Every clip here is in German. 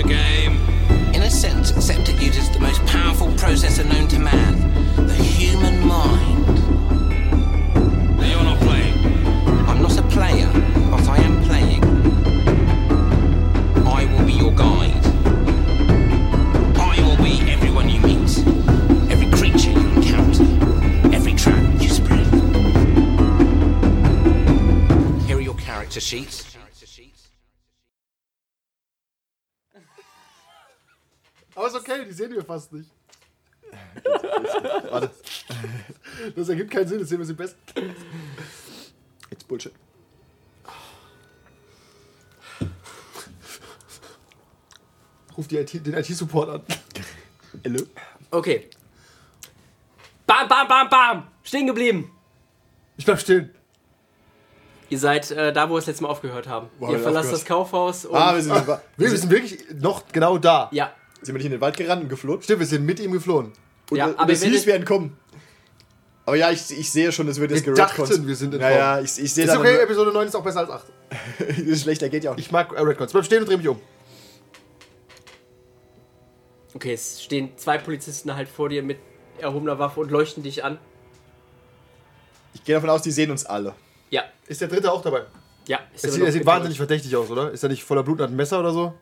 game. Wir fast nicht. Warte. Das ergibt keinen Sinn, das sehen wir sie best. It's Bullshit. Ruf die IT, den IT-Support an. Hello? Okay. Bam, bam, bam, bam! Stehen geblieben. Ich bleib stehen. Ihr seid äh, da, wo wir das letzte Mal aufgehört haben. Wo haben Ihr verlasst das Kaufhaus und. Ah, wir sind, wir sind wirklich noch genau da. ja, sind wir nicht in den Wald gerannt und geflohen? Stimmt, wir sind mit ihm geflohen. Und, Ja, und aber es hieß, wir entkommen. Aber ja, ich, ich sehe schon, es wird jetzt Wir geredconnt. wir sind entkommen. Naja, ich, ich sehe Ist okay, Episode 9 ist auch besser als 8. das ist schlechter geht ja auch nicht. Ich mag äh, Redcons. Bleib stehen und dreh mich um. okay, es stehen zwei Polizisten halt vor dir mit erhobener Waffe und leuchten dich an. Ich gehe davon aus, die sehen uns alle. Ja, Ist der dritte auch dabei? ja. Ist Er sieht, er sieht wahnsinnig verdächtig aus, oder? Ist er nicht voller Blut und hat ein Messer oder so?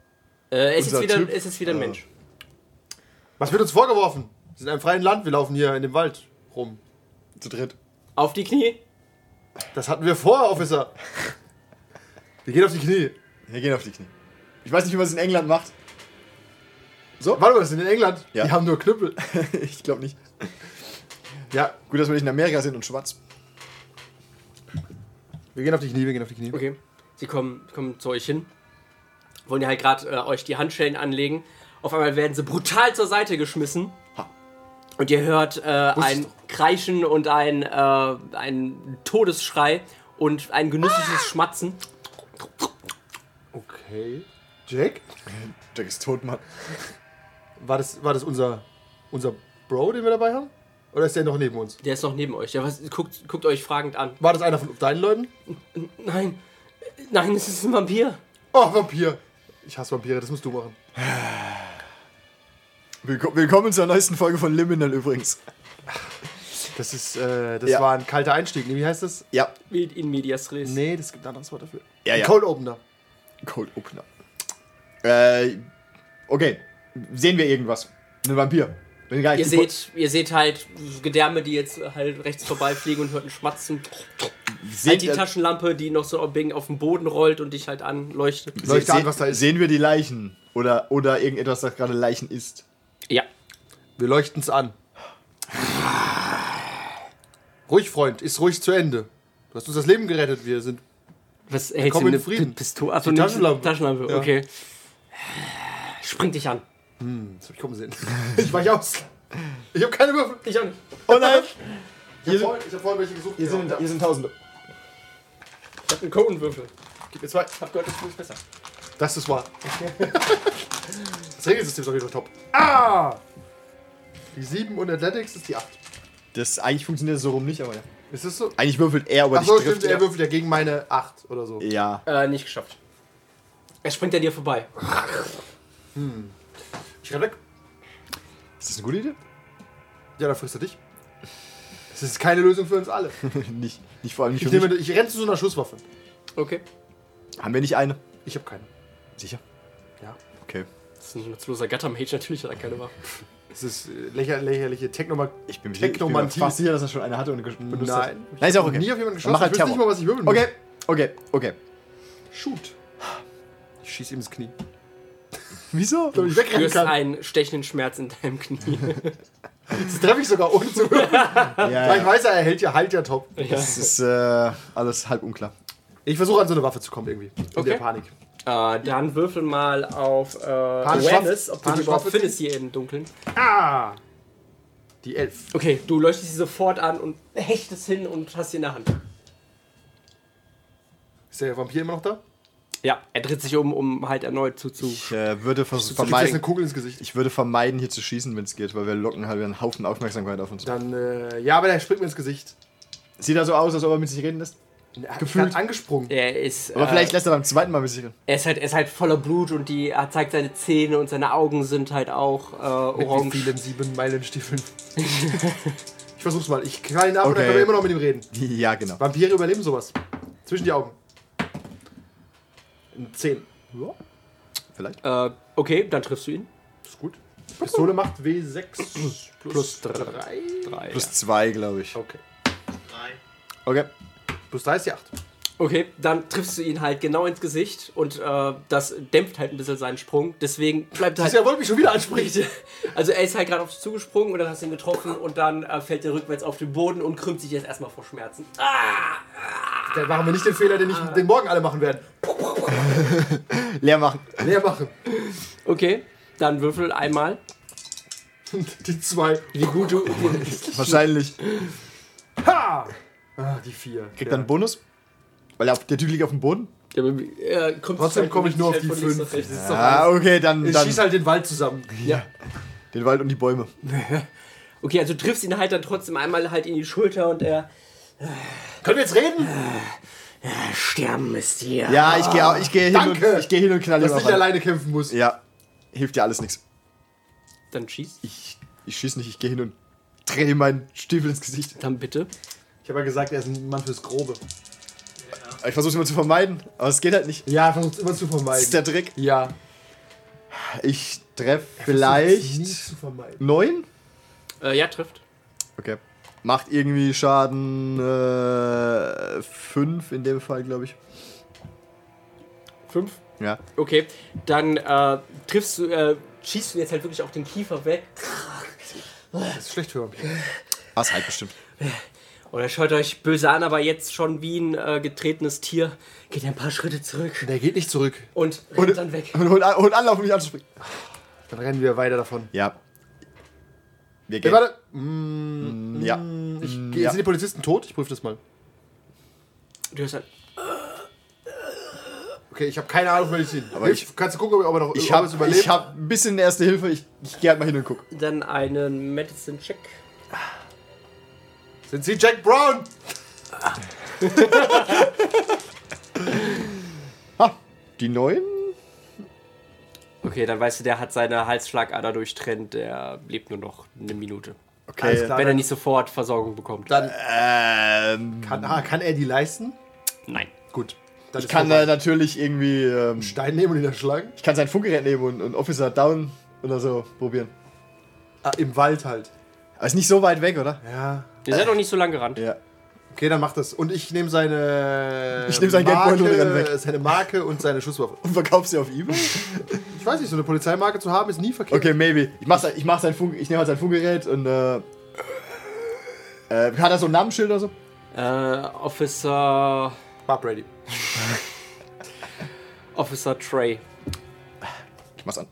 Äh, es, ist wieder, Typ. es ist wieder ein Ja. Mensch. Was wird uns vorgeworfen? Wir sind in einem freien Land, wir laufen hier in dem Wald rum. Zu dritt. Auf die Knie. Das hatten wir vor, Officer. Wir gehen auf die Knie. Wir gehen auf die Knie. Ich weiß nicht, wie man es in England macht. Warte mal, wir sind in England. Ja. Die haben nur Knüppel. ich glaube nicht. Ja, Gut, dass wir nicht in Amerika sind und schwarz. wir gehen auf die Knie, wir gehen auf die Knie. Okay. Sie kommen, kommen zu euch hin. Wollen ja halt gerade äh, euch die Handschellen anlegen. Auf einmal werden sie brutal zur Seite geschmissen. Ha. Und ihr hört äh, ein Kreischen und ein, äh, ein Todesschrei und ein genüssliches Schmatzen. Okay. Jack? Jack ist tot, Mann. War das, war das unser, unser Bro, den wir dabei haben? Oder ist der noch neben uns? Der ist noch neben euch. Der was, guckt, guckt euch fragend an. War das einer von deinen Leuten? Nein, nein, es ist ein Vampir. Oh, Vampir. Ich hasse Vampire, das musst du machen. Willko- Willkommen zur neuesten Folge von Liminal übrigens. Das ist, äh, das Ja. war ein kalter Einstieg. Nee, Wie heißt das? Ja. Wählt in medias res. Nee, das gibt ein anderes Wort dafür. Ja, ja. Cold Opener. Cold Opener. Äh, okay. Sehen wir irgendwas? Ein Vampir. Bin gar nicht Ihr seht, ihr seht halt Gedärme, die jetzt halt rechts vorbeifliegen und hört ein Schmatzen. Seht, Halt die Taschenlampe, die noch so auf den Boden rollt und dich halt anleuchtet. se, Leuchte an, was da ist. Sehen wir die Leichen? Oder, oder irgendetwas, das gerade Leichen ist? Ja. Wir leuchten es an. Ruhig, Freund, ist ruhig zu Ende. Du hast uns das Leben gerettet. Wir sind. Was hältst du in eine Frieden. Pistole? Achso, Taschenlampe. Taschenlampe, Ja. okay. Spring dich an. Das hab ich kommen sehen. ich weich aus. Ich habe keine Würfel. Dich an. Oh nein! Ich habe vorhin, ich hab vorhin welche gesucht. Hier sind, hier sind Tausende. Ich hab einen Codenwürfel. Gib mir zwei. Ich hab gehört, das ist besser. Das ist wahr. das Regelsystem ist auf jeden Fall top. Ah! Die 7 und Athletics ist die 8. Das eigentlich funktioniert so rum nicht, aber ja. Ist das so? Eigentlich würfelt er, aber stimmt, trifft er würfelt ja gegen meine 8 oder so. Ja. Äh, nicht geschafft. Er springt an dir vorbei. Ich renn weg. Ist das eine gute Idee? Ja, dann frisst er dich. Das ist keine Lösung für uns alle. nicht, nicht vor allem nicht Ich, für nehme, mich. ich renne zu so einer Schusswaffe. Okay. Haben wir nicht eine? Ich habe keine. Sicher? Ja. Okay. Das ist ein nutzloser Gattermage, natürlich hat er keine Waffe. Das ist äh, lächer, lächerliche Technoma. Ich bin, mir- ich bin Technomantie. fast sicher, dass er schon eine hatte und benutzt hat. Nein. Nein, ist auch Ich hab okay. Nie auf jemanden geschossen. Mach halt ich weiß nicht Terror. mal, was ich würfeln muss. Okay, okay, okay. Shoot. Ich schieß ihm ins Knie. Wieso? Ich Du spürst kann. einen stechenden Schmerz in deinem Knie. Das treffe ich sogar ohne zu würfeln. Ja, Ich weiß ja, er hält ja halt ja top. Das ist äh, alles halb unklar. Ich versuche an so eine Waffe zu kommen irgendwie. In Okay. der Panik. Äh, dann würfel mal auf äh, Panische Awareness, Waffe- ob du die Panische überhaupt Waffe findest hier im Dunkeln. Ah! Die 11. Okay, du leuchtest sie sofort an und hechtest hin und hast sie in der Hand. Ist der Vampir immer noch da? Ja, er dreht sich um, um halt erneut zuzu. Ich äh, würde vers Du kriegst jetzt eine vermeiden, Kugel ins Gesicht. ich würde vermeiden, hier zu schießen, wenn es geht, weil wir locken halt einen Haufen Aufmerksamkeit auf uns. Dann, äh, ja, aber der springt mir ins Gesicht. Sieht er so aus, als ob er mit sich reden lässt? Er Gefühlt. ist angesprungen. Er ist, Aber äh, vielleicht lässt er beim zweiten Mal besichern. er ist halt, er ist halt voller Blut und die, er zeigt seine Zähne und seine Augen sind halt auch äh, Mit wie orange. vielen sieben Meilen Stiefeln. ich versuch's mal. Ich knall ihn ab und dann Okay. können wir immer noch mit ihm reden. Ja, genau. Vampire überleben sowas. Zwischen die Augen. Ein 10. Ja, Vielleicht. Äh, okay, dann triffst du ihn. ist gut. Pistole macht W6 plus 3. Drei. Plus zwei, glaube ich. Okay. Okay. Plus 3 ist die 8. Okay, dann triffst du ihn halt genau ins Gesicht und äh, das dämpft halt ein bisschen seinen Sprung. Deswegen bleibt er Das halt. ja, wollte mich schon wieder ansprechen. Also er ist halt gerade auf dich zugesprungen und dann hast du ihn getroffen und dann äh, fällt er rückwärts auf den Boden und krümmt sich jetzt erstmal vor Schmerzen. Dann machen wir nicht den Fehler, den, ich, den morgen alle machen werden. Leer machen. Leer machen. Okay, dann würfel einmal. Die 2. Wie gut du. Wahrscheinlich. Ha! Ah, die 4. Kriegt er einen Bonus? Weil er auf, der Typ liegt auf dem Boden? Ja, aber, äh, kommt Trotzdem halt komme ich nur auf die von links 5. nach rechts. Ah, okay, dann, Ich dann schieß halt den Wald zusammen. Ja. den Wald und die Bäume. Okay, also du triffst ihn halt dann trotzdem einmal halt in die Schulter und er. Können wir jetzt reden? Sterben ist dir. Ja, ich gehe ich geh hin, und- ich geh hin und knall ihm Dass ich einen. alleine kämpfen muss. Ja, hilft dir alles nichts. Dann schieß. Ich, ich schieß nicht, ich gehe hin und drehe meinen Stiefel ins Gesicht. Dann bitte. Ich habe ja gesagt, er ist ein Mann fürs Grobe. Ich versuche immer zu vermeiden, aber es geht halt nicht. Ja, versucht immer zu Das ist vermeiden. der Trick. ja. Ich treffe vielleicht vermeiden. neun. Äh, ja, trifft. Okay. Macht irgendwie Schaden äh, fünf in dem Fall, glaube ich. Fünf. Ja. Okay, dann äh, triffst du, äh, schießt du jetzt halt wirklich auch den Kiefer weg. Das ist schlecht für Vampire. Ah, ist halt bestimmt. Oder schaut euch böse an, aber jetzt schon wie ein äh, getretenes Tier. Geht ein paar Schritte zurück Der geht nicht zurück. und rennt dann weg. Und holt, holt Anlauf, um mich anzuspringen. Dann rennen wir weiter davon. Ja. Wir Hey, gehen. warte. Mm, ja. ich, Mm, ja. Sind die Polizisten tot? Ich prüfe das mal. Du hörst halt, Okay, ich habe keine Ahnung, wo ich. Aber Hilf, ich- kannst du gucken, ob er noch Ich habe es überlebt? hab ein bisschen Erste Hilfe. Ich, ich gehe halt mal hin und guck. dann einen Medicine-Check. Sind Sie Jack Brown? Ha, die neuen? Okay, dann weißt du, der hat seine Halsschlagader durchtrennt. Der lebt nur noch eine Minute. Okay. Klar. Wenn er nicht sofort Versorgung bekommt. Dann Ähm, kann, ah, kann er die leisten? Nein. Gut. Dann ich kann äh, natürlich irgendwie. Ähm, Stein nehmen und ihn erschlagen. ich kann sein Funkgerät nehmen und, und Officer Down oder so probieren. Ah, Im Wald halt. Aber ist nicht so weit weg, oder? Ja. Ihr seid noch nicht so lang gerannt. Ja. Okay, dann mach das. Und ich nehme seine. Ich nehm seinen Geldbeutel und renn weg. Seine Marke und seine Schusswaffe. Und verkaufst sie auf eBay? Ich weiß nicht, so eine Polizeimarke zu haben ist nie verkehrt. Okay, maybe. Ich mach, sein- ich mach sein Funk, ich nehme halt sein Funkgerät und äh, äh, hat er so ein Namensschild oder so? Äh, Officer. Barb ready. Officer Trey. Ich mach's an.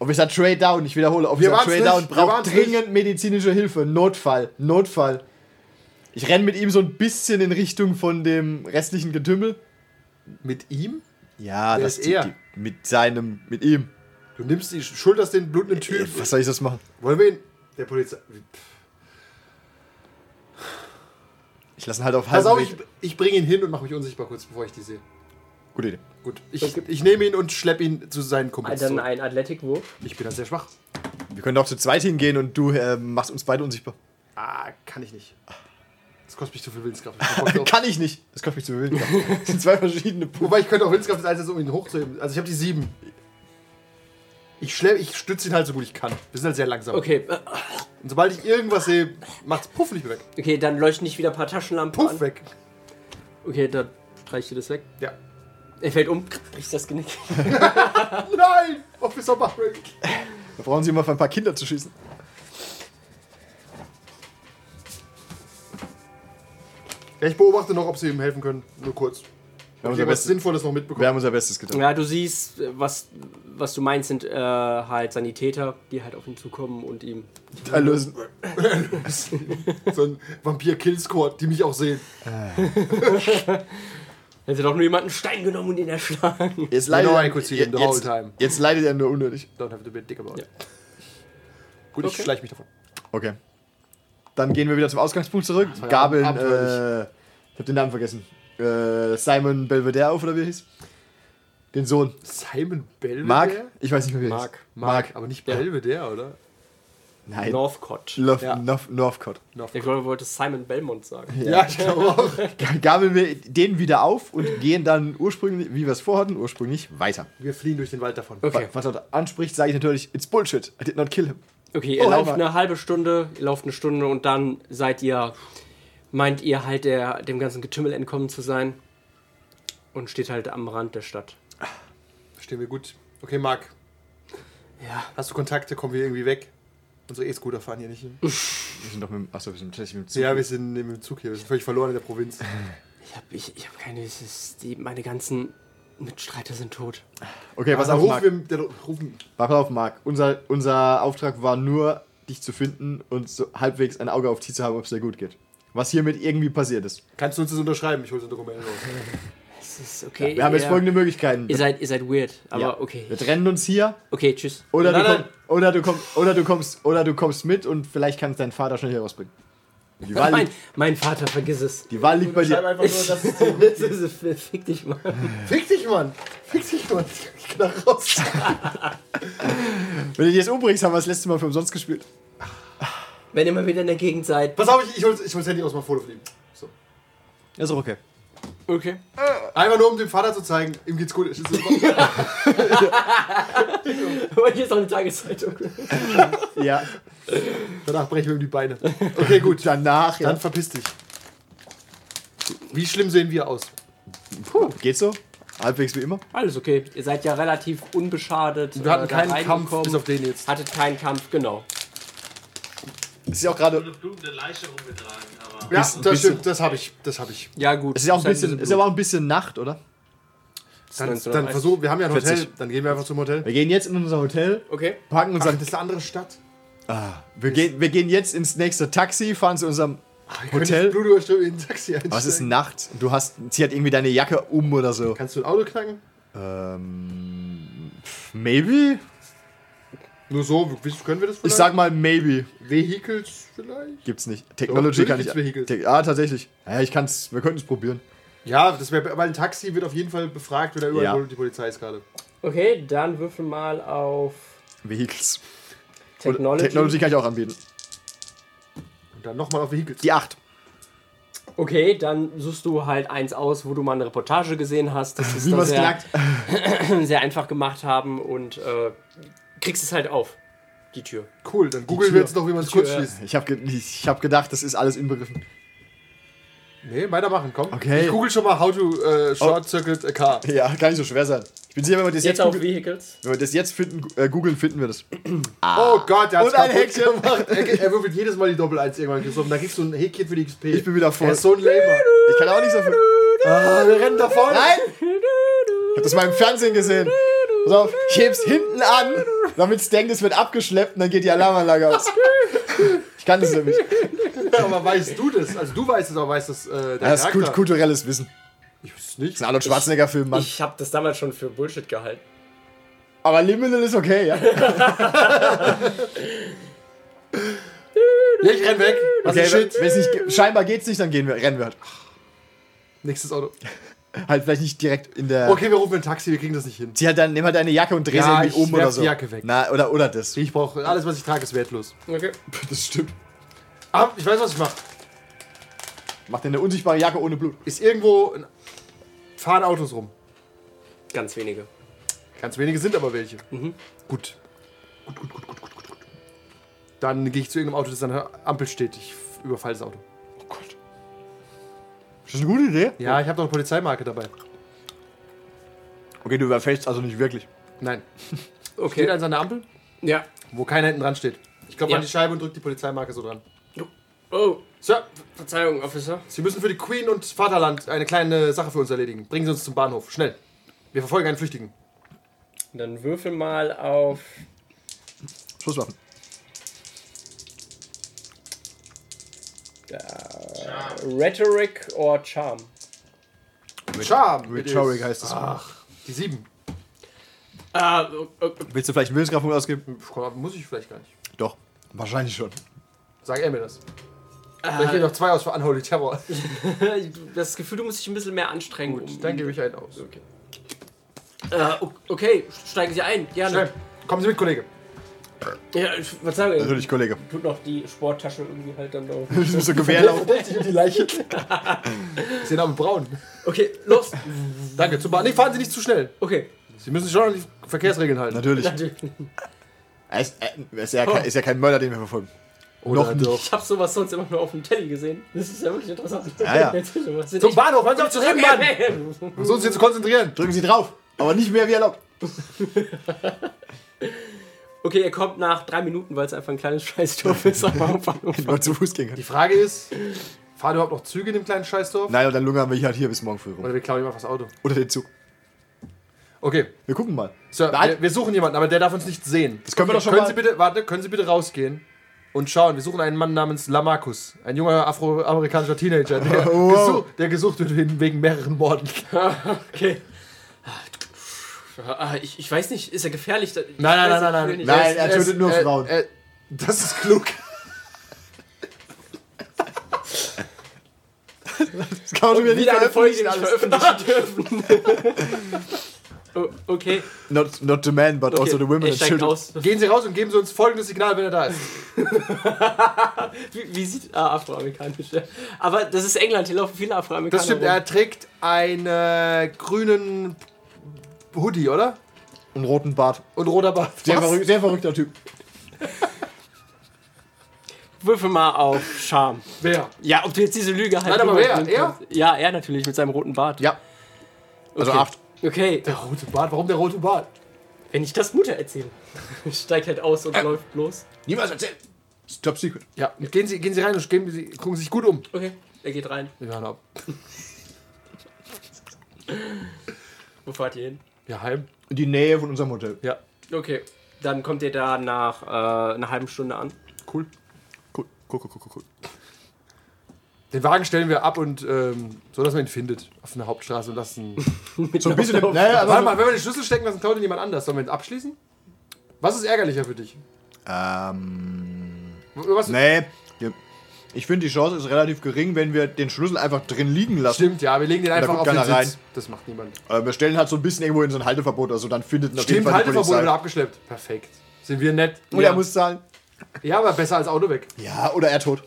Officer Trey Down, ich wiederhole. Wir Officer Trey Down braucht dringend medizinische Hilfe. Notfall, Notfall. Ich renn mit ihm so ein bisschen in Richtung von dem restlichen Getümmel. Mit ihm? Ja, Wer das ist er? die- mit seinem, mit ihm. Du nimmst die, schulterst den blutenden Äh, Typ. Was soll ich das machen? Wollen wir ihn? Der Polizei. Ich lasse ihn halt auf Pass halbem auf, Weg. ich, ich bringe ihn hin und mache mich unsichtbar kurz, bevor ich die sehe. Gute Idee. Gut. Ich, ich nehme ihn und schleppe ihn zu seinen Kumpels. Dann ein Athletikwurf. Ich bin halt sehr schwach. Wir können auch zu zweit hingehen und du äh, machst uns beide unsichtbar. Ah, kann ich nicht. Das kostet mich zu viel Willenskraft. Ich. Kann ich nicht. Das kostet mich zu bewegen. Das sind zwei verschiedene Punkte. Wobei ich könnte auch Willenskraft jetzt einsetzen, um ihn hochzuheben. Also ich habe die sieben. Ich, ich stütze ihn halt so gut ich kann. Wir sind halt sehr langsam. Okay, äh, Und sobald ich irgendwas sehe, macht's Puff nicht mehr weg. okay, dann leuchten nicht wieder ein paar Taschenlampen Puff an. weg. Okay, dann streichst du das weg. Ja. Er fällt um, bricht das Genick. Nein! Officer Buffering. Da brauchen sie immer auf ein paar Kinder zu schießen. Ja, ich beobachte noch, ob sie ihm helfen können. Nur kurz. Wir haben ich was Bestes, Sinnvolles noch wir mitbekommen. haben unser Bestes getan. Ja, du siehst, äh, was, was du meinst, sind äh, halt Sanitäter, die halt auf ihn zukommen und ihm. Erlösen. So ein Vampir-Kill-Squad, die mich auch sehen. Hätte doch nur jemanden Stein genommen und ihn erschlagen. Jetzt You leidet, know I er, could see the whole jetzt, time. jetzt leidet er nur unnötig. Don't have to be a dick about it. Ja. Gut, ich Okay. schleich mich davon. Okay. Dann gehen wir wieder zum Ausgangspunkt zurück. Gabeln, äh. Ich hab den Namen vergessen. Äh, Simon Belvedere auf, oder wie er hieß? Den Sohn. Simon Belvedere? Mark? Ich weiß nicht mehr, wie er hieß. Mark. Mark, aber nicht Ja. Belvedere, oder? Nein. Northcott. Love, Ja. North, Northcott. Ich glaube, wollte Simon Belmont sagen. Ja, ich glaube auch. Gabeln wir den wieder auf und gehen dann ursprünglich, wie wir es vorhatten, ursprünglich weiter. Wir fliehen durch den Wald davon. Okay. Was er anspricht, sage ich natürlich, it's bullshit. I did not kill him. Okay, ihr Oh, lauft eine halbe Stunde, ihr lauft eine Stunde und dann seid ihr, meint ihr halt der, dem ganzen Getümmel entkommen zu sein und steht halt am Rand der Stadt. Verstehen wir gut. Okay, Marc, Ja. hast du Kontakte? Kommen wir irgendwie weg? Unsere E-Scooter fahren hier nicht hin. Wir sind doch mit, dem- achso, wir sind tatsächlich mit dem Zug. Ja, wir sind im Zug hier. Wir sind völlig verloren in der Provinz. Ich hab, ich, ich hab keine, ist, die, meine ganzen Mitstreiter sind tot. Okay, was auf, rufen Marc. rufen, Pass auf, Marc. Unser, unser Auftrag war nur, dich zu finden und so halbwegs ein Auge auf dich zu haben, ob es dir gut geht. Was hiermit irgendwie passiert ist. kannst du uns das unterschreiben? Ich hole so ein Dokument raus. Es ist okay. Wir haben jetzt folgende Möglichkeiten. Ihr seid, ihr seid weird, aber Ja. okay. Wir trennen uns hier Okay, tschüss. oder, Nein, du nein. komm, oder, du kommst, oder, du kommst, oder du kommst mit und vielleicht kannst deinen Vater schnell hier rausbringen. Die Wahl, Mein, mein Vater, vergiss es. die Wahl liegt bei dir. einfach nur, dass es Das ist, fick dich mal. Fick dich, Mann! Fick dich, Mann! Ich knall raus. Wenn du dich jetzt umbringst, haben wir das letzte Mal für umsonst gespielt. Wenn ihr mal wieder in der Gegend seid. Pass auf, ich, ich hol ich hol's Handy aus, mal Foto fliegen. So. Ist auch okay. Okay. Einfach nur, um dem Vater zu zeigen, ihm geht's gut. Aber hier ist auch eine Tageszeitung. Ja. Danach brechen wir ihm die Beine. Okay, gut. Danach, Dann ja. verpiss dich. Wie schlimm sehen wir aus? Puh, geht so. Halbwegs wie immer. Alles okay. Ihr seid ja relativ unbeschadet. Wir hatten äh, keinen Kampf, bis auf den jetzt. Hattet keinen Kampf, genau. Es ist ja auch gerade. eine blutende Leiche rumgetragen, aber. Ja, Bisschen- das stimmt, das habe ich. Das habe ich. Ja, gut. Es ist ja auch ein Seid bisschen, ist aber auch ein bisschen Nacht, oder? Dann, 1930. dann versuch, wir haben ja ein 40. Hotel, dann gehen wir einfach zum Hotel. Wir gehen jetzt in unser Hotel, Okay. packen Ach, unseren. das ist eine andere Stadt. Wir gehen, wir gehen jetzt ins nächste Taxi, fahren zu unserem Hotel. Blutüberströmung in ein Taxi einsteigen. Es ist Nacht. Du hast, zieh halt irgendwie deine Jacke um oder so. Kannst du ein Auto knacken? Ähm, maybe? Nur so, wie- können wir das Ich vielleicht? sag mal maybe. Vehicles vielleicht? Gibt's nicht. Technology Doch, kann ich. Vehicles. Te ah, tatsächlich. Ja, ich kann's. Wir könnten es probieren. Ja, das wäre, weil ein Taxi wird auf jeden Fall befragt oder überall Ja. die Polizei ist gerade. Okay, dann würfel mal auf Vehicles. Technology. Technology kann ich auch anbieten. Und dann nochmal auf Vehicles. Die 8. Okay, dann suchst du halt eins aus, wo du mal eine Reportage gesehen hast. Das ist Wie da man's sehr, sehr einfach gemacht haben und äh, kriegst es halt auf. Die Tür. Cool, dann googeln wir jetzt noch, wie man es kurz schließt. Ich habe ge ich hab gedacht, das ist alles inbegriffen. Nee, weitermachen, komm. Okay. Ich google schon mal how to äh, short circuit a car. Ja, kann nicht so schwer sein. Ich bin sicher, wenn wir das jetzt, Jetzt auf Vehicles. wenn wir das jetzt finden, äh, googeln, finden wir das. Oh Gott, der hat's Und ein Häkchen. gemacht. Er, er würfelt jedes Mal die Doppel-Eins irgendwann gesoffen. Da kriegst du ein Häkchen für die XP. Ich bin wieder voll. Er ist so ein Lamer. Ich kann auch nicht so viel. Ah, wir rennen davon. Nein! Ich hab das mal im Fernsehen gesehen. Pass auf, ich heb's hinten an, damit es denkt, es wird abgeschleppt und dann geht die Alarmanlage aus. Ich kann das nämlich. Aber weißt du das? Also du weißt es, aber weißt das äh, der Das ist kulturelles Wissen. Ich weiß es nicht. Das ist ein Arnold Schwarzenegger-Film, Mann. Ich habe das damals schon für Bullshit gehalten. Aber Liminal ist okay, ja? Ja, ich renn weg. Was Okay, ist wenn, Shit? wenn's nicht, scheinbar geht's nicht, dann gehen wir, rennen wir halt. Nächstes Auto. Halt vielleicht nicht direkt in der. Okay, wir rufen ein Taxi, wir kriegen das nicht hin. Zieh halt dann, nimm halt deine Jacke und dreh sie Ja, irgendwie ich um oder so. die Jacke weg. Na, oder, oder das. Ich brauche alles, was ich trage, ist wertlos. Okay. Das stimmt. Ah, ich weiß, was ich mache. Mach dir eine unsichtbare Jacke ohne Blut. Ist irgendwo ein fahren Autos rum. Ganz wenige. Ganz wenige sind aber welche. Gut. Gut, gut, gut, gut, gut, gut, gut. Dann gehe ich zu irgendeinem Auto, das an der Ampel steht. Ich überfalle das Auto. Oh Gott. Ist das eine gute Idee? Ja, ich habe noch eine Polizeimarke dabei. Okay, du überfällst also nicht wirklich. Nein. Okay. Steht eins an der Ampel, Ja. wo keiner hinten dran steht. Ich glaube Ja. an die Scheibe und drückt die Polizeimarke so dran. Oh, Sir, Verzeihung, Officer. Sie müssen für die Queen und Vaterland eine kleine Sache für uns erledigen. Bringen Sie uns zum Bahnhof. Schnell. Wir verfolgen einen Flüchtigen. Dann würfel mal auf Schusswaffen. Rhetoric or Charm. Charm. Rhetoric heißt das. Ach, die sieben. Ah, äh, Willst du vielleicht einen Willenskraftpunkt ausgeben? Muss ich vielleicht gar nicht. Doch. Wahrscheinlich schon. Sag er mir das. Vielleicht gehen noch zwei aus für Unholy Terror. Das Gefühl, du musst dich ein bisschen mehr anstrengen. Gut, um- dann gebe ich einen aus. Äh, o- okay, steigen Sie ein. Gerne. Schnell. Kommen Sie mit, Kollege. Ja, ich würde sagen, Natürlich, Kollege. tut noch die Sporttasche irgendwie halt dann drauf. Du bist so Gewehrlauf. sich um die Leiche. ist Ihr Name Braun. Okay, los. Danke, zum Bahn. Nee, fahren Sie nicht zu schnell. Okay. Sie müssen sich schon an die Verkehrsregeln halten. Natürlich. Natürlich. Er ist, er ist, ja kein, ist ja kein Mörder, den wir verfolgen. Oder Noch nicht. doch. Ich habe sowas sonst immer nur auf dem Telly gesehen. Das ist ja wirklich interessant. Ja, ja. Was. Sind Zum echt- Bahnhof, hören Sie auf zu reden, Mann! Versuchen Sie uns hier zu konzentrieren. Drücken Sie drauf. Aber nicht mehr wie erlaubt. Okay, ihr kommt nach drei Minuten, weil es einfach ein kleines Scheißdorf ist. Anfang. Nur zu Fuß gehen kann. Die Frage ist, fahren überhaupt noch Züge in dem kleinen Scheißdorf? Nein, und dann lungern wir halt hier bis morgen früh rum. Oder wir klauen ihm einfach das Auto. Oder den Zug. Okay, Wir gucken mal. Sir, Nein. wir, wir suchen jemanden, aber der darf uns nicht sehen. Das können wir doch schon können mal. Sie bitte, warte, können Sie bitte rausgehen und schauen. Wir suchen einen Mann namens Lamarcus. Ein junger afroamerikanischer Teenager, der, Wow. gesucht, der gesucht wird wegen- wegen mehreren Morden. Okay. Ah, Ich, ich weiß nicht, ist er gefährlich? Ich Nein, nein, nein, nein, nicht, nein. Nein, er tötet nur äh, Frauen. Äh, das ist klug. Das kann man wieder nicht eine Folge, die veröffentlichen. nicht alles. veröffentlichen dürfen. oh, okay, Not, not the man, but okay. also the women and children. aus. Gehen Sie raus und geben Sie uns folgendes Signal, wenn er da ist. Wie, wie sieht ah, afroamerikanisch? ja. Aber das ist England, hier laufen viele Afroamerikaner. Das stimmt, rum. er trägt einen äh, grünen Hoodie, oder? Einen roten Bart. Und roter Bart. Sehr, verrück, sehr verrückter Typ. Würfel mal auf Charme. Wer? Ja, ob du jetzt diese Lüge halt. Nein, aber wer? Er? Ja, er natürlich mit seinem roten Bart. Ja. Also Okay. acht. Okay, Der rote Bart. Warum der rote Bart? wenn ich das Mutter erzähle. Steigt halt aus und läuft los. Niemals ist Top Secret. Ja, gehen Sie, gehen Sie rein und geben Sie, gucken Sie sich gut um. Okay, er geht rein. Wir hören ab. Wo fahrt ihr hin? Ja, heim. In die Nähe von unserem Hotel. Ja, Okay, dann kommt ihr da nach äh, einer halben Stunde an. cool. Cool, cool, cool, cool, cool. Den Wagen stellen wir ab und ähm, so, dass man ihn findet. Auf einer Hauptstraße und lassen. So ein bisschen. Naja, aber Warte mal, wenn wir den Schlüssel stecken lassen, klaut ihn jemand anders. Sollen wir ihn abschließen? Was ist ärgerlicher für dich? Ähm. Was? Nee. Ich finde, die Chance ist relativ gering, wenn wir den Schlüssel einfach drin liegen lassen. Stimmt, ja, wir legen den einfach auf den keiner rein. Sitz. Das macht niemand. Äh, wir stellen halt so ein bisschen irgendwo in so ein Halteverbot, also dann findet ihn auf jeden Stimmt, Fall die Halteverbot Polizei. wieder abgeschleppt. Perfekt. Sind wir nett? Und ja. er muss zahlen. ja, aber besser als Auto weg. Ja, oder er tot.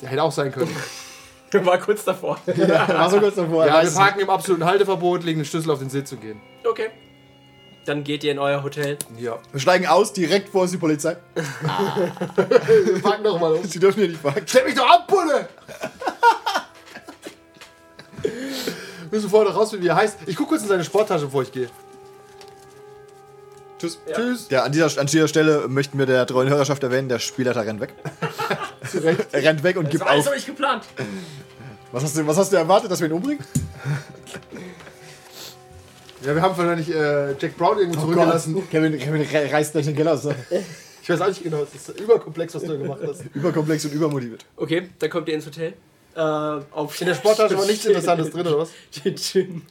Der hätte auch sein können. War kurz davor. Ja, war so kurz davor. er Ja, wir parken im absoluten Halteverbot, legen den Schlüssel auf den Sitz und gehen. Okay. Dann geht ihr in euer Hotel. Ja. Wir steigen aus, direkt vor uns die Polizei. Wir parken doch mal los. Sie dürfen hier nicht fahren. Stell mich doch ab, Bulle! Müssen vorher noch rausfinden, wie er heißt. Ich guck kurz in seine Sporttasche, bevor ich gehe. Tschüss. Tschüss. Ja, an dieser, an dieser Stelle möchten wir der treuen Hörerschaft erwähnen, der Spielleiter rennt weg. er rennt weg und gibt Das war alles auf. hab ich geplant. Was hast, du, was hast du erwartet, dass wir ihn umbringen? Ja, wir haben wahrscheinlich äh, Jack Brown irgendwo zurückgelassen. Kevin, Kevin re- reißt gleich den Keller aus. Ich weiß auch nicht genau, es ist überkomplex, was du da gemacht hast. Überkomplex und übermotiviert. Okay, dann kommt ihr ins Hotel. Äh, auf In der Sporttasche war nichts Interessantes drin, oder was? Jim.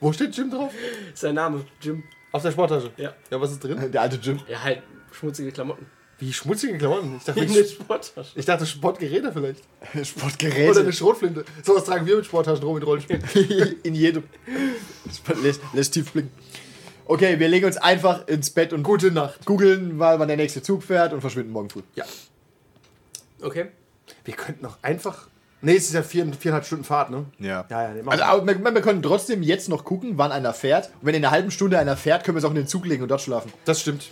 Wo steht Jim drauf? Sein Name, Jim. Auf der Sporttasche. Ja. Ja, was ist drin? Der alte Jim. Ja, halt schmutzige Klamotten. Wie schmutzige Klamotten. Ich dachte, ich, Sporttasche. ich dachte Sportgeräte vielleicht. Oder Sportgeräte. eine Schrotflinte. So was tragen wir mit Sporttaschen rum in Rollenspielen. In jedem. Das lässt, lässt tief blicken. Okay, wir legen uns einfach ins Bett und Gute Nacht. googeln mal, wann der nächste Zug fährt und verschwinden morgen früh. Ja. Okay. Wir könnten auch einfach. Nee, es ist ja vier, viereinhalb Stunden Fahrt, ne? Ja. Ja, ja, nee, Also, aber wir, wir können trotzdem jetzt noch gucken, wann einer fährt. Und wenn in einer halben Stunde einer fährt, können wir es auch in den Zug legen und dort schlafen. Das stimmt.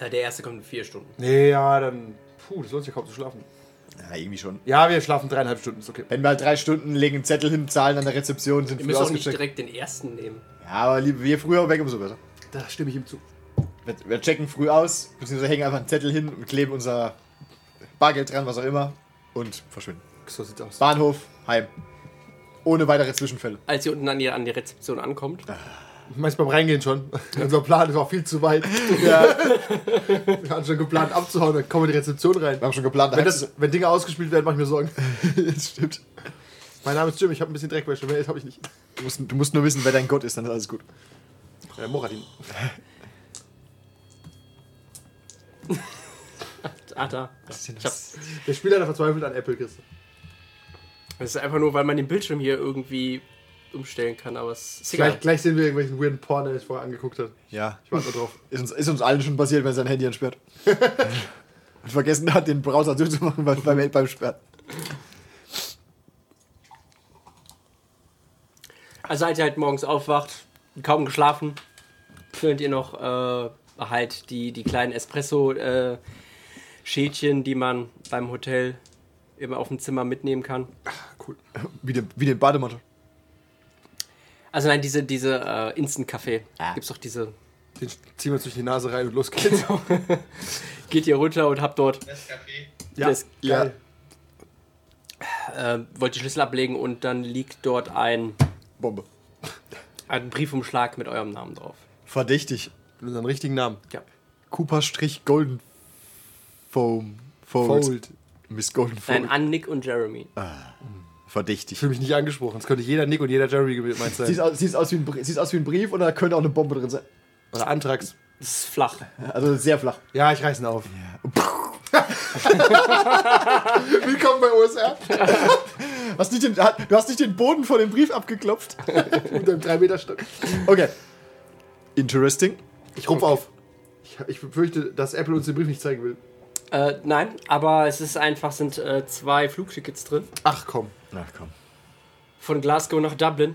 Ja, der erste kommt in vier Stunden. Nee, ja, dann. Puh, das lohnt sich ja kaum zu schlafen. Ja, irgendwie schon. Ja, wir schlafen dreieinhalb Stunden, ist okay. Wenn wir halt drei Stunden legen einen Zettel hin, zahlen an der Rezeption, sind Wir früh müssen auch nicht direkt den ersten nehmen. Ja, aber lieber, je früher weg, umso besser. Da stimme ich ihm zu. Wir, wir checken früh aus, beziehungsweise hängen einfach einen Zettel hin und kleben unser Bargeld dran, was auch immer, und verschwinden. So sieht's aus. Bahnhof, heim. Ohne weitere Zwischenfälle. Als ihr unten an die, an die Rezeption ankommt, Meist beim Reingehen schon. Unser Plan war viel zu weit. Ja, Wir hatten schon geplant abzuhauen, dann kommen wir in die Rezeption rein. wir haben schon geplant. Wenn, das, wenn Dinge ausgespielt werden, mach ich mir Sorgen. das stimmt. Mein Name ist Jim, ich habe ein bisschen Dreckwäsche, mehr habe ich nicht. Du musst, du musst nur wissen, wer dein Gott ist, dann ist alles gut. Äh, Moradin. Ach, da. Der Spieler hat verzweifelt an Apple, Chris. das ist einfach nur, weil man den Bildschirm hier irgendwie umstellen kann, aber es ist egal. Gleich, gleich sehen wir irgendwelchen weirden Porn, der ich vorher angeguckt hat. Ja. Ich warte nur drauf. Ist uns, ist uns allen schon passiert, wenn sein Handy entsperrt. Und vergessen hat, den Browser zuzumachen beim, beim, beim Sperren. Also als ihr halt morgens aufwacht, kaum geschlafen, findet ihr noch äh, halt die, die kleinen Espresso-Schälchen, die man beim Hotel immer auf dem Zimmer mitnehmen kann. Cool. Wie den, wie den Bademantel. Also nein, diese, diese äh, Instant-Kaffee. Ah. Gibt's doch diese. Den ziehen wir uns durch die Nase rein und los geht's. Geht ihr runter und habt dort, Nescafé. ja, Das- geil. äh, wollt die Schlüssel ablegen und dann liegt dort ein, Bombe. ein Briefumschlag mit eurem Namen drauf. Verdächtig. Mit unseren richtigen Namen. Ja. Cooper-Golden Foam. Fold. Fold. Miss Golden Nein, Fold. an Nick und Jeremy. Ich Verdächtig. fühle mich nicht angesprochen. Es könnte jeder Nick und jeder Jerry gemeint sein. Sieht aus, sieht, aus wie ein, sieht aus wie ein Brief oder könnte auch eine Bombe drin sein? Oder Antrax. Das ist flach. Also sehr flach. Ja, ich reiß ihn auf. Willkommen bei OSR. Hast nicht den, du hast nicht den Boden vor dem Brief abgeklopft? Mit einem 3 Meter Stock. Okay. Interesting. Ich rufe auf. Ich, ich befürchte, dass Apple uns den Brief nicht zeigen will. Äh, nein, aber es ist einfach, sind äh, zwei Flugtickets drin. Ach komm. Na komm. Von Glasgow nach Dublin.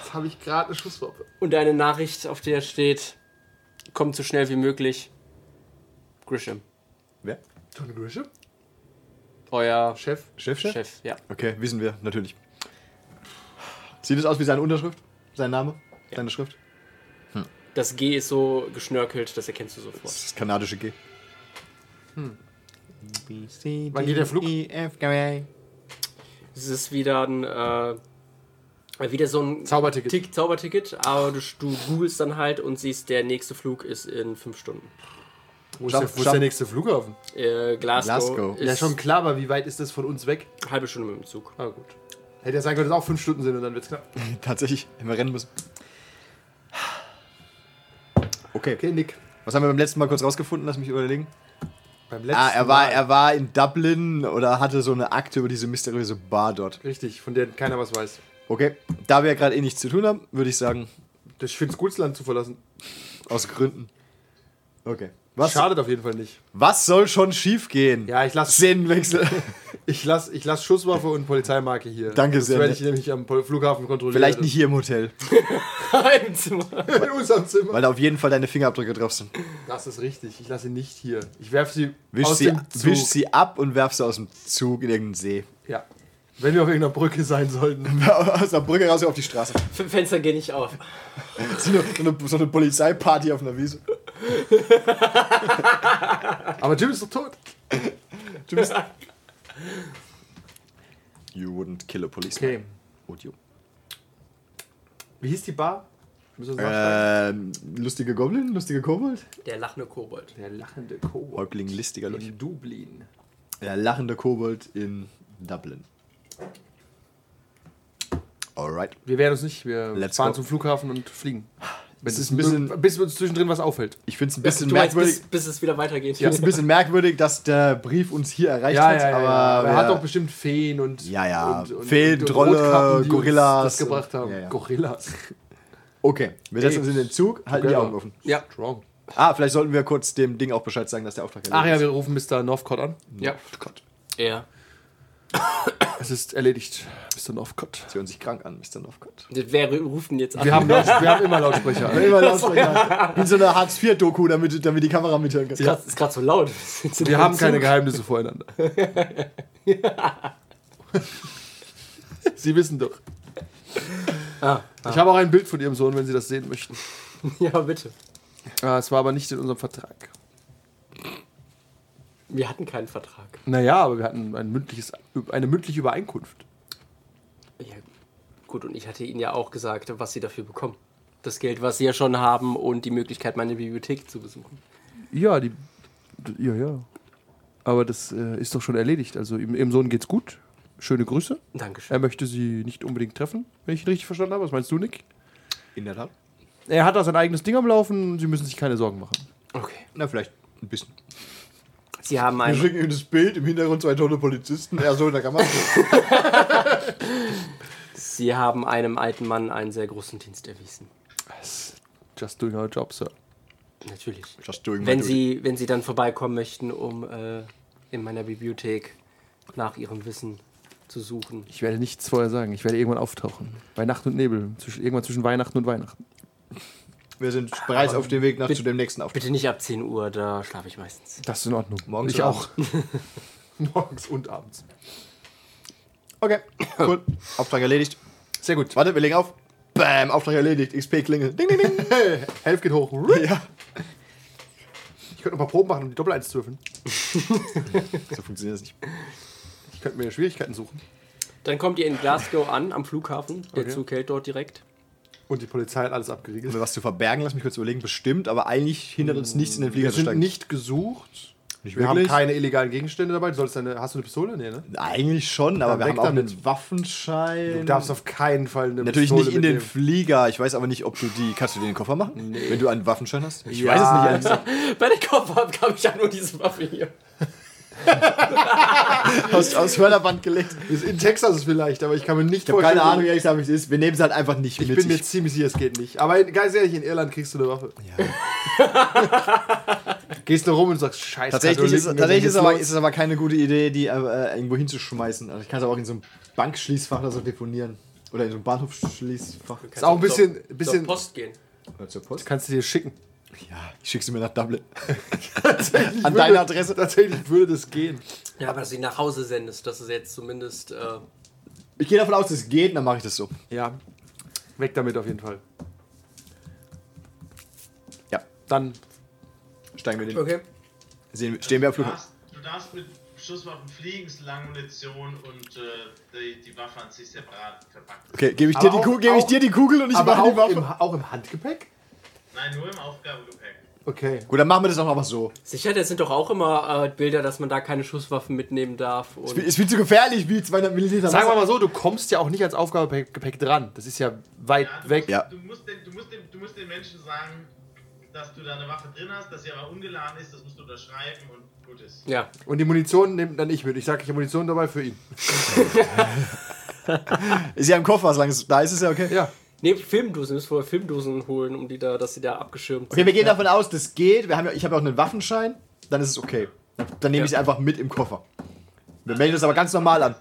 Jetzt habe ich gerade eine Schusswaffe. Und eine Nachricht, auf der steht, kommt so schnell wie möglich. Grisham. Wer? Tony Grisham? Euer Chef? Chef, Chef? Chef, ja. Okay, wissen wir, natürlich. Sieht es aus wie seine Unterschrift? Sein Name? Seine Schrift? Das G ist so geschnörkelt, das erkennst du sofort. Das ist das kanadische G. Wann geht der Flug? Es ist wieder ein, äh, wieder so ein Zauberticket. Tick, Zauberticket, aber du, du googelst dann halt und siehst, der nächste Flug ist in fünf Stunden. Wo ist, der, wo ist der nächste Flughafen? Äh, Glasgow, Glasgow. ist Ja, schon klar, aber wie weit ist das von uns weg? eine halbe Stunde mit dem Zug. Ah, gut. Hätte ja sagen können, dass es auch fünf Stunden sind und dann wird's knapp. Tatsächlich, hätten wir rennen müssen. Okay. Okay, Nick. Was haben wir beim letzten Mal kurz rausgefunden? Lass mich überlegen. Beim letzten Ah, er war, Mal. er war in Dublin oder hatte so eine Akte über diese mysteriöse Bar dort. Richtig, von der keiner was weiß. Okay. Da wir gerade eh nichts zu tun haben, würde ich sagen, Ich finde es gut, das Land zu verlassen. aus Gründen. Okay. Was, Schadet auf jeden Fall nicht. was soll schon schief gehen? Ja, ich lasse Szenenwechsel. ich lass, ich lass Schusswaffe und Polizeimarke hier. Danke das sehr, werde nett. ich nämlich am Flughafen kontrollieren. Vielleicht nicht hier im Hotel, Im Zimmer. in unserem Zimmer. weil da auf jeden Fall deine Fingerabdrücke drauf sind. Das ist richtig. Ich lasse sie nicht hier. Ich werfe sie Wisch aus sie, dem Zug. wisch sie ab und werf sie aus dem Zug in irgendeinen See. Ja. Wenn wir auf irgendeiner Brücke sein sollten. aus der Brücke raus auf die Straße. F- Fenster gehen nicht auf. So eine, so eine, so eine Polizeiparty auf einer Wiese. Aber Jim ist doch tot. Du bist. You wouldn't kill a policeman. Okay. Would you? Wie hieß die Bar? Ähm, lustige Goblin, lustige Kobold. Der lachende Kobold. Der lachende Kobold. Häuptling listiger Luch. In Dublin. Der lachende Kobold in Dublin. Alright. Wir werden uns nicht. Wir Let's fahren go. zum Flughafen und fliegen. Es ist ein bisschen, bis uns zwischendrin was auffällt. ich finde es ein bisschen Du meinst, merkwürdig. bis, bis es wieder weitergeht. Ich finde es ein bisschen merkwürdig, dass der Brief uns hier erreicht hat, aber Aber er hat doch bestimmt Feen und. Ja, ja. Und, und, Feen, Trolle, die uns Gorillas Das gebracht und- haben. Ja, ja. Gorillas. Okay, wir setzen uns in den Zug, halten die. Augen offen. Ja. Strong. Ah, vielleicht sollten wir kurz dem Ding auch Bescheid sagen, dass der Auftrag Ach ja, erledigt wir rufen Mr. Northcott an. Ja. Gott. Ja. Es ist erledigt, Mr. Northcott. Sie hören sich krank an, Mr. Northcott. Wer ruft denn jetzt an? Wir haben, Laut, wir haben immer Lautsprecher. an. Immer Lautsprecher. Wie so eine Hartz-IV-Doku, damit, damit die Kamera mithören kann. Ist grad- ist gerade so laut. Wir haben keine Geheimnisse voreinander. Sie wissen doch. Ah, Ich habe auch ein Bild von Ihrem Sohn, wenn Sie das sehen möchten. ja, bitte. Ah, es war aber nicht in unserem Vertrag. Wir hatten keinen Vertrag. Naja, aber wir hatten ein mündliches, eine mündliche Übereinkunft. Ja, gut, und ich hatte Ihnen ja auch gesagt, was Sie dafür bekommen. Das Geld, was Sie ja schon haben und die Möglichkeit, meine Bibliothek zu besuchen. Ja, die. Ja, ja. Aber das äh, ist doch schon erledigt. Also ihm- Ihrem Sohn geht's gut. Schöne Grüße. Dankeschön. Er möchte Sie nicht unbedingt treffen, wenn ich ihn richtig verstanden habe. Was meinst du, Nick? In der Tat. Er hat da sein eigenes Ding am Laufen. Sie müssen sich keine Sorgen machen. Okay. Na, vielleicht ein bisschen. Sie haben Wir einen, schicken ihm das Bild, im Hintergrund zwei tolle Polizisten. Er so in der Kamera. Sie haben einem alten Mann einen sehr großen Dienst erwiesen. Just doing our job, Sir. Natürlich. Just doing my Wenn duty. Sie, wenn Sie dann vorbeikommen möchten, um äh, in meiner Bibliothek nach Ihrem Wissen zu suchen. Ich werde nichts vorher sagen. Ich werde irgendwann auftauchen. Bei Nacht und Nebel. Zwischen, irgendwann zwischen Weihnachten und Weihnachten. Wir sind bereits auf dem Weg nach zu dem nächsten Auftritt. Bitte nicht ab 10 Uhr, da schlafe ich meistens. Das ist in Ordnung. Morgens ich und auch. Morgens und abends. Okay, cool. Auftrag erledigt. Sehr gut. Warte, wir legen auf. Bam, Auftrag erledigt. XP-Klingel. Ding, ding, ding. Hey, Helf geht hoch. Ja. Ich könnte noch ein paar Proben machen, um die Doppel 1 zu würfeln. So funktioniert das nicht. Ich könnte mir Schwierigkeiten suchen. Dann kommt ihr in Glasgow an, am Flughafen. Der Okay. Zug hält dort direkt. Und die Polizei hat alles Um abgeriegelt. mir was zu verbergen, lass mich kurz überlegen. Bestimmt, aber eigentlich hindert uns nichts, in den Flieger Wir zu sind steigen. nicht gesucht. Nicht Wir haben keine illegalen Gegenstände dabei. Du sollst deine, hast du eine Pistole? Nee, ne? Eigentlich schon, aber wir haben auch damit. einen Waffenschein. Du darfst auf keinen Fall eine Natürlich Pistole nicht in den mitnehmen. Flieger. Ich weiß aber nicht, ob du die. Kannst du den in den Koffer machen? Wenn du einen Waffenschein hast? Ich Ja, weiß es nicht. Bei der Kofferab habe ich ja nur diese Waffe hier. Aus, aus Förderband gelegt. Ist in Texas vielleicht, aber ich kann mir nicht Ich habe keine Ahnung, ehrlich gesagt, wie es ist. Wir nehmen es halt einfach nicht Ich mit. bin mir ziemlich sicher, es geht nicht. Aber ganz ehrlich, in Irland kriegst du eine Waffe. Gehst du rum und sagst, scheiße. Tatsächlich, ist, tatsächlich ist, aber, ist es aber keine gute Idee, die äh, irgendwo hinzuschmeißen. Also ich kann es aber auch in so einem Bankschließfach oder so deponieren. Oder in so einem Bahnhofsschließfach. Ist auch ein bisschen, Zur bisschen Post gehen. Oder zur Post. kannst du dir schicken. Ja, ich schicke sie mir nach Dublin. An würde- deine Adresse. Tatsächlich würde das gehen. Ja, aber dass du ihn nach Hause sendest, das ist jetzt zumindest. Äh, Ich gehe davon aus, dass es geht, dann mache ich das so. Ja. Weg damit auf jeden Fall. Ja, Dann steigen wir den. okay. Sehen, stehen wir am Du Flughafen. darfst, du darfst mit Schusswaffen fliegen, es ist lange Munition und äh, die, die Waffe an sich separat verpackt. Okay, gebe ich, dir die Kugel- gebe ich dir die Kugel und ich mache die Waffe. im, auch im Handgepäck? Nein, nur im Aufgabegepäck. Okay. Gut, dann machen wir das auch einfach so. Sicher, das sind doch auch immer äh, Bilder, dass man da keine Schusswaffen mitnehmen darf. Und Ist viel zu gefährlich, wie 200 Milliliter Sagen wir mal so, du kommst ja auch nicht ans Aufgabegepäck dran. Das ist ja weit Ja, du, weg. Musst, Ja. du, musst den, du, musst den, du musst den Menschen sagen, dass du da eine Waffe drin hast, dass sie aber ungeladen ist, das musst du unterschreiben und gut ist. ja, Und die Munition nimmt dann ich mit. Ich sage, ich habe Munition dabei für ihn. Ist ja im Koffer, solange es da ist, ist ja okay. Ja. Nee, Filmdosen, müsst vorher Filmdosen holen, um die da, dass sie da abgeschirmt Okay, wir gehen davon aus, das geht. Wir haben ja, ich habe ja auch einen Waffenschein. Dann ist es okay. Dann, dann nehme ich sie Ja. einfach mit im Koffer. Wir melden das aber ganz normal an.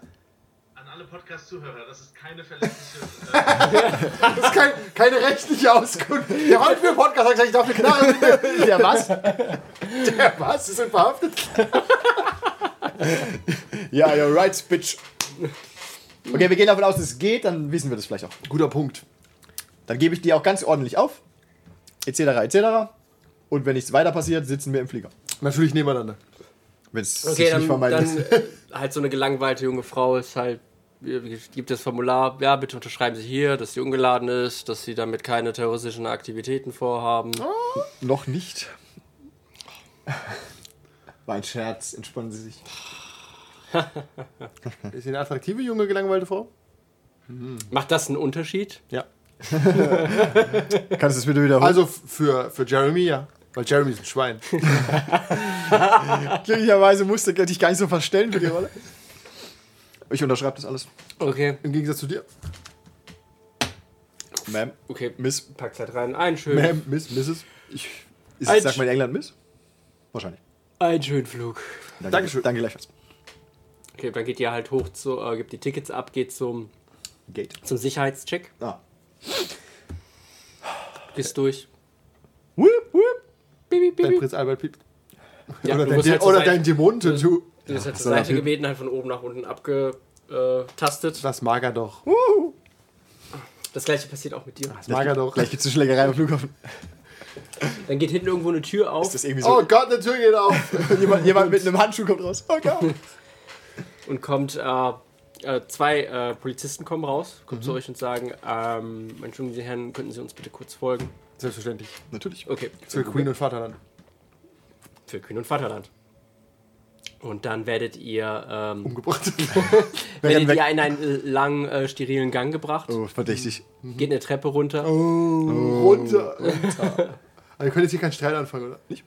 An alle Podcast-Zuhörer, das ist keine verlässliche. Äh, Das ist kein, keine rechtliche Auskunft. Der heute für Podcast hat gesagt, ich darf eine Knarre mitnehmen. Ja, was? Der was? Sie sind verhaftet? Ja, you're right, bitch. Okay, wir gehen davon aus, dass es geht, dann wissen wir das vielleicht auch. Guter Punkt. Dann gebe ich die auch ganz ordentlich auf. Etc. etc. Und wenn nichts weiter passiert, sitzen wir im Flieger. Natürlich nebeneinander. Wenn es Okay, sich nicht dann, vermeiden dann äh, halt so eine gelangweilte junge Frau ist halt, gibt das Formular, ja, bitte unterschreiben Sie hier, dass sie ungeladen ist, dass sie damit keine terroristischen Aktivitäten vorhaben. Noch nicht. War ein Scherz, entspannen Sie sich. Ist sie eine attraktive, junge, gelangweilte Frau? Macht das einen Unterschied? Ja. Kannst du das bitte wiederholen? Also für, für Jeremy, ja. Weil Jeremy ist ein Schwein. glücklicherweise musste ich dich gar nicht so verstellen für die Rolle. Ich unterschreibe das alles. Okay, Im Gegensatz zu dir. Ma'am, okay. Miss. Packt halt rein. Ein schön, Ma'am, Miss, Mrs. Ich, ist, Ein sagt man in England Miss? Wahrscheinlich. ein schön Flug. Danke, Dankeschön. Danke gleichfalls. Okay, dann geht ihr halt hoch zu, äh, gibt die Tickets ab, geht zum, Gate. zum Sicherheitscheck, Ah. Gehst durch. Whoop, whoop. Bibi, Dein bibi. Prinz Albert piept. Ja, oder du dein, halt oder dein Dämonentattoo. Du wirst halt zur so, Seite gebeten, halt von oben nach unten abgetastet. Das mag er doch. Das gleiche passiert auch mit dir. Das mag er doch. Gleich gibt's eine Schlägerei am Flughafen. Dann geht hinten irgendwo eine Tür auf Ist das irgendwie so? Oh Gott, eine Tür geht auf. jemand, jemand mit einem Handschuh kommt raus. Oh Gott. und kommt, äh, äh, zwei äh, Polizisten kommen raus, kommen Mhm. zu euch und sagen, ähm, Entschuldigen Sie, Herren, könnten Sie uns bitte kurz folgen? Selbstverständlich. Natürlich. Okay. Für Queen und Vaterland. Für Kühn und Vaterland. Und dann werdet ihr, ähm, Umgebracht. werdet ihr in einen äh, langen, äh, sterilen Gang gebracht, Oh, verdächtig. geht eine Treppe runter. Runter. runter. Also, wir können jetzt hier keinen Streit anfangen, oder? Nicht?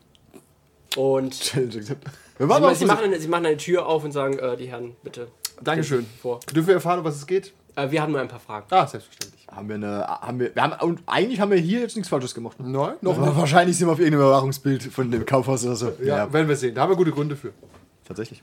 Und ma- auch sie, machen, eine, sie machen eine Tür auf und sagen, äh, die Herren, bitte. Dankeschön. Vor. Dürfen wir erfahren, um was es geht? Äh, wir haben nur ein paar Fragen. Ah, selbstverständlich. haben wir eine, haben wir, wir haben, und eigentlich haben wir hier jetzt nichts Falsches gemacht. Nein, noch Aber wahrscheinlich sind wir auf irgendeinem Überwachungsbild von dem Kaufhaus oder so. Ja, werden wir sehen. Da haben wir gute Gründe für. tatsächlich.